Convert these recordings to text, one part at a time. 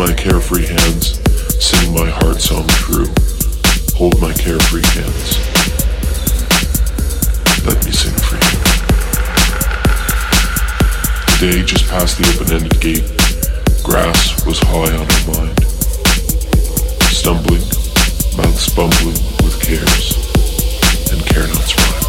my carefree hands, sing my heart song true. Hold my carefree hands. Let me sing for you. Today, just past the open-ended gate, grass was high on her mind. Stumbling, mouths bumbling with cares, and care nots rhymed.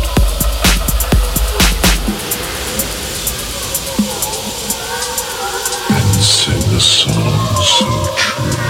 And so the sound so true.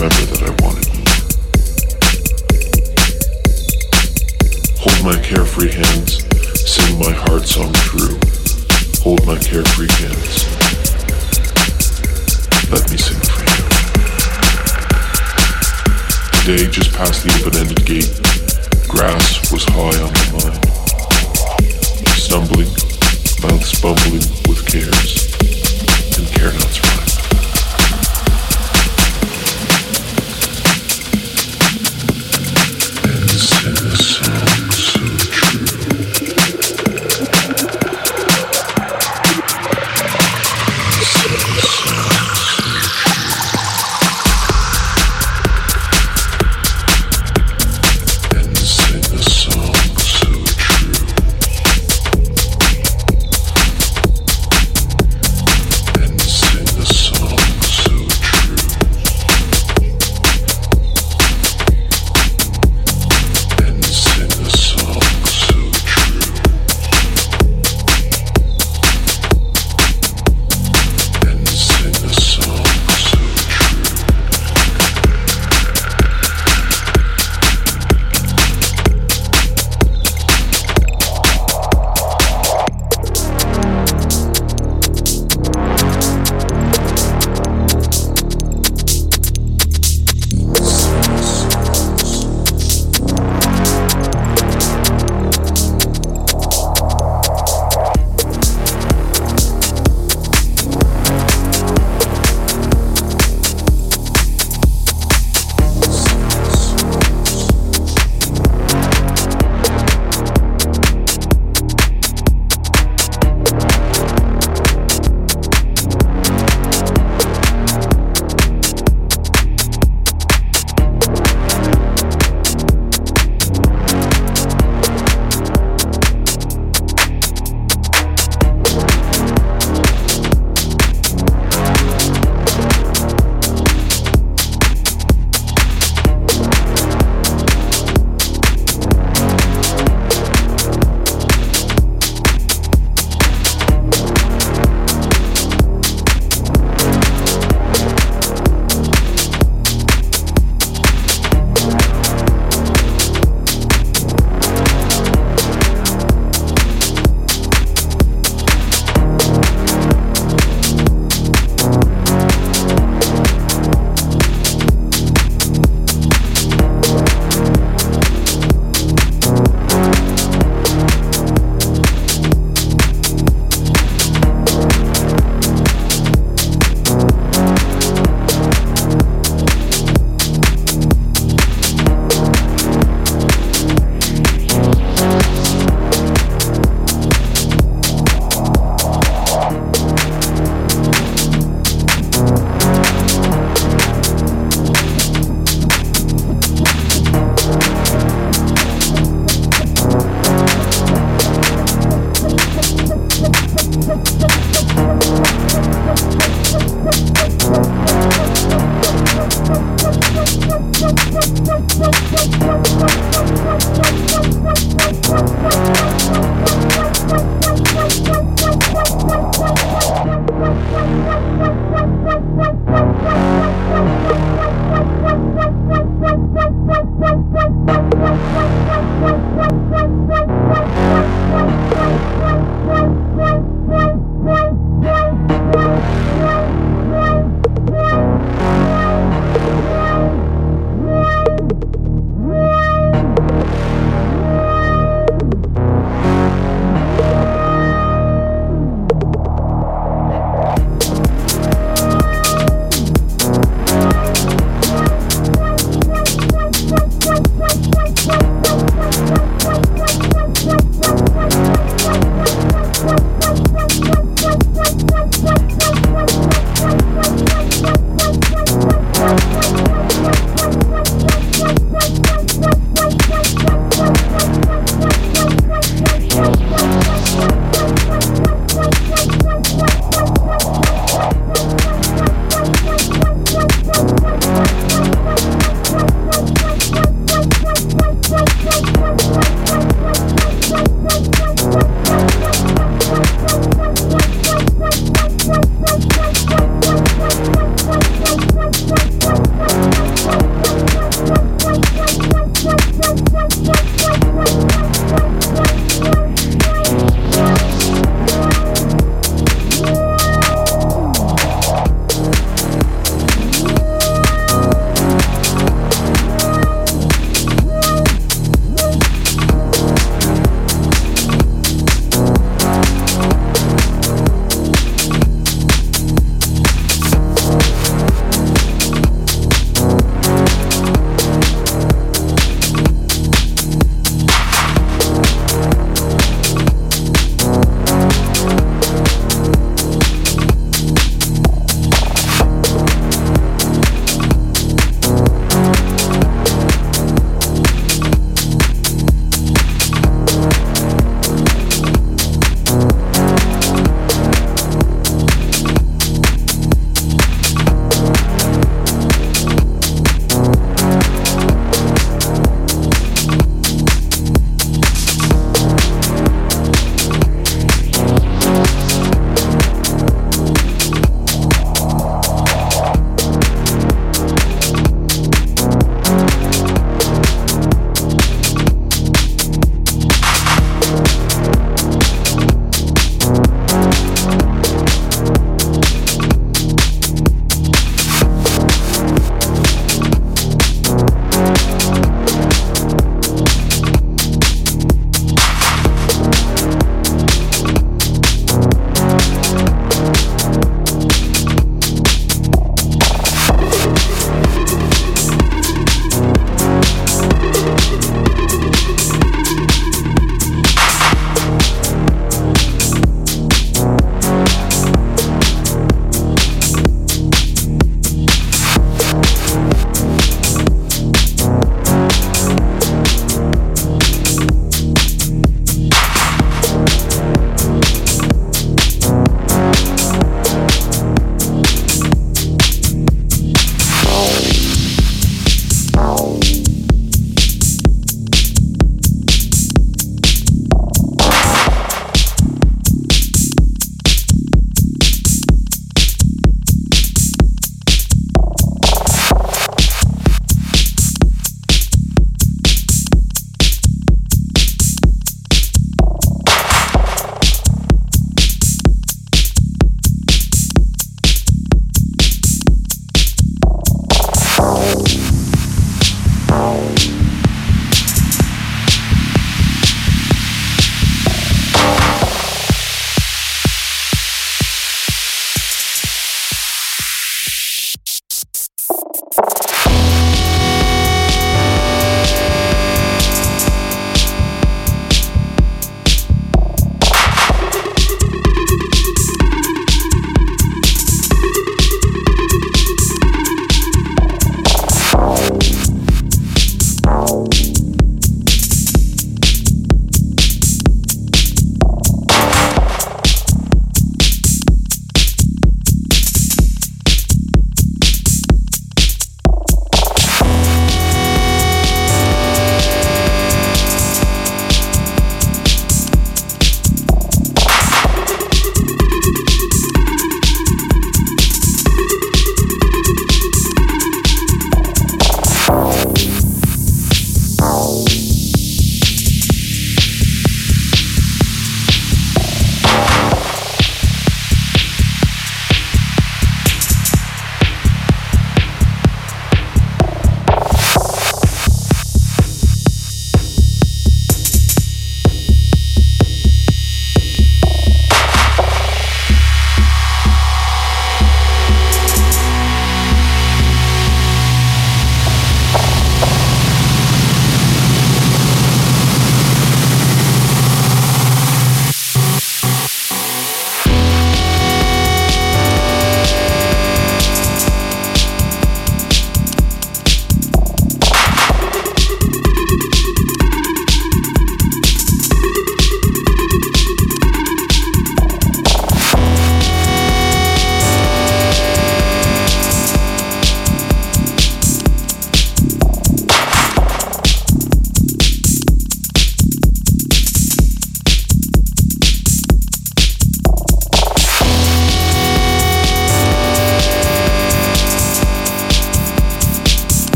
remember that I wanted you. Hold my carefree hands, sing my heart song true. Hold my carefree hands. Let me sing for you. Today, just past the open-ended gate, grass was high on my mind. Stumbling, mouths bumbling with cares, and care nots rhyme.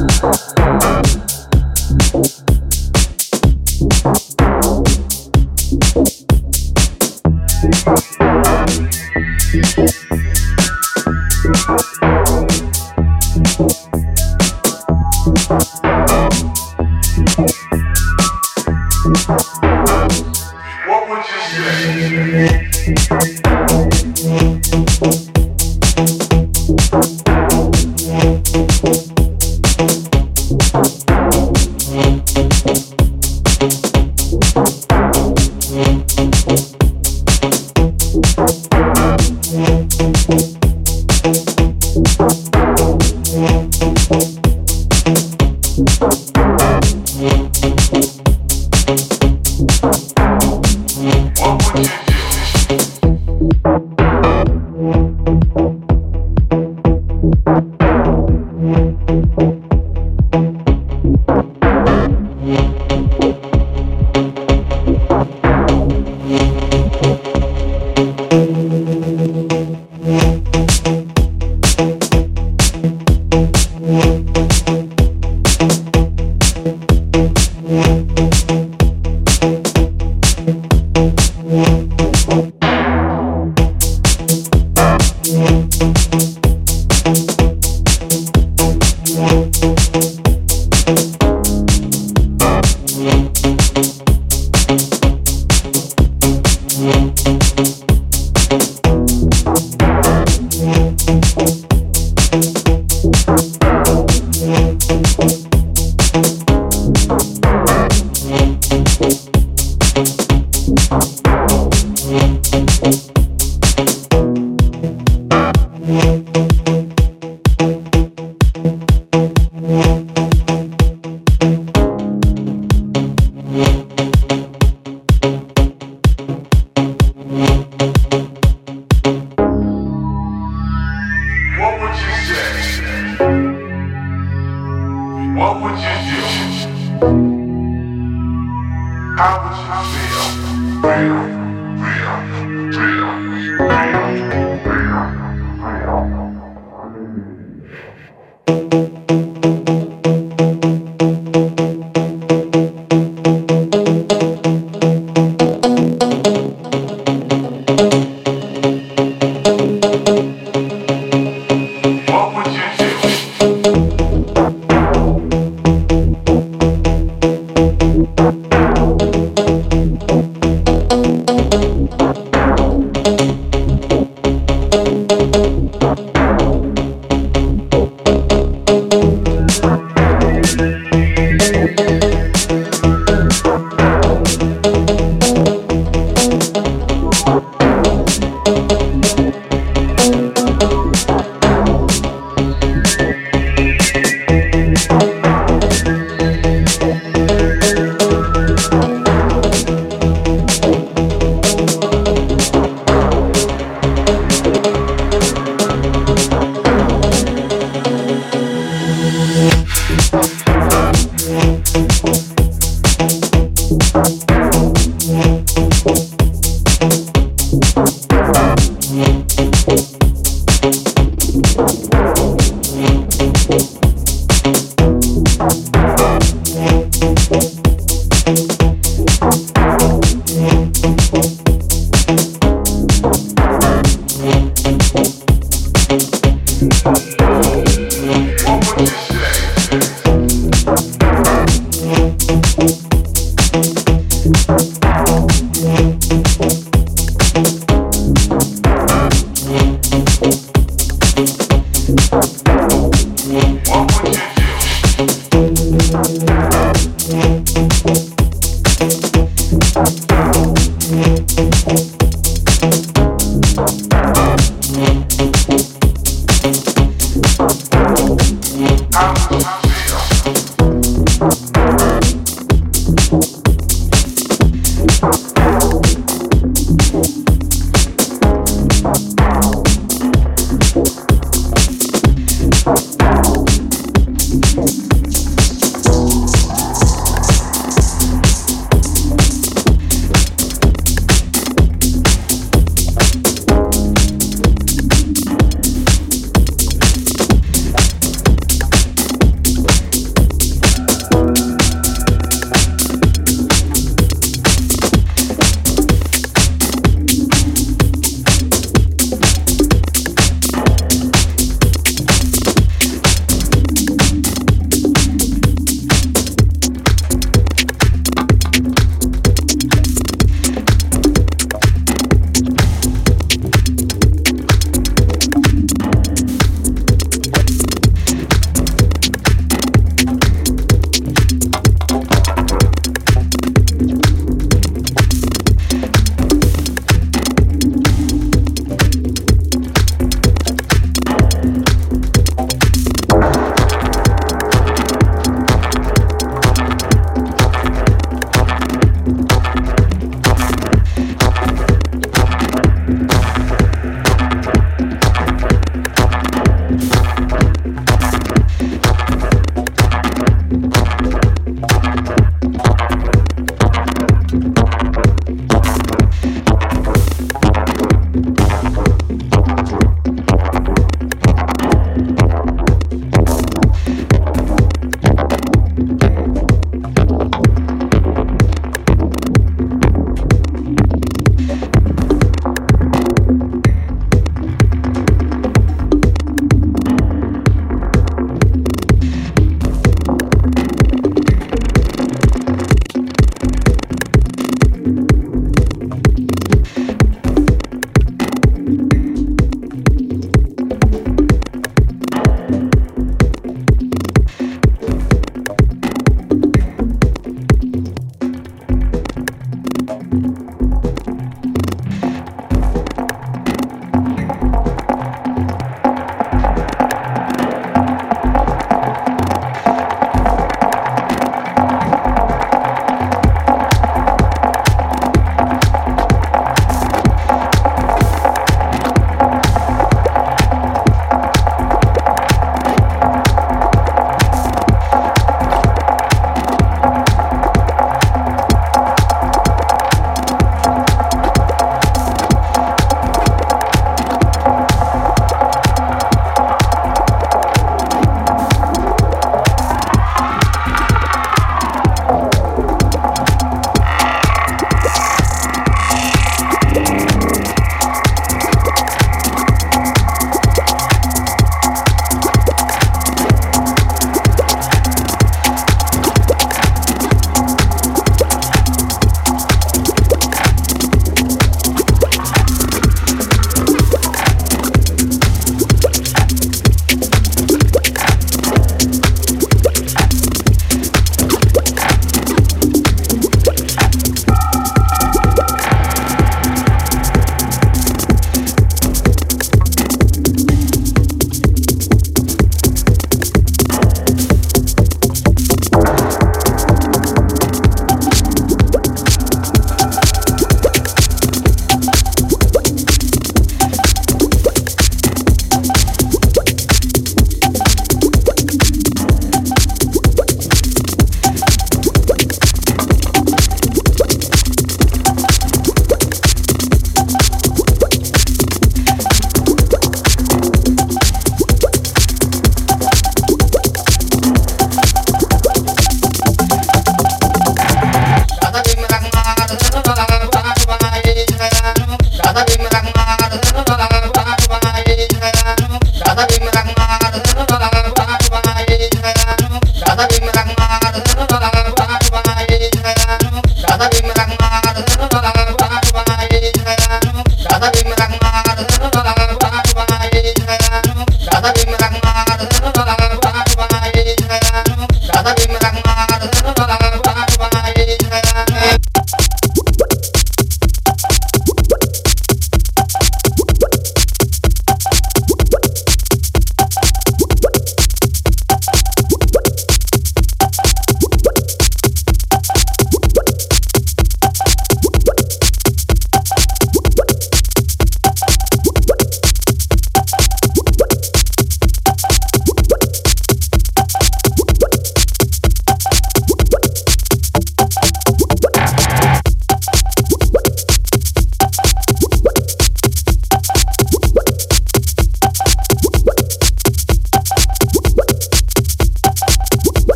Thank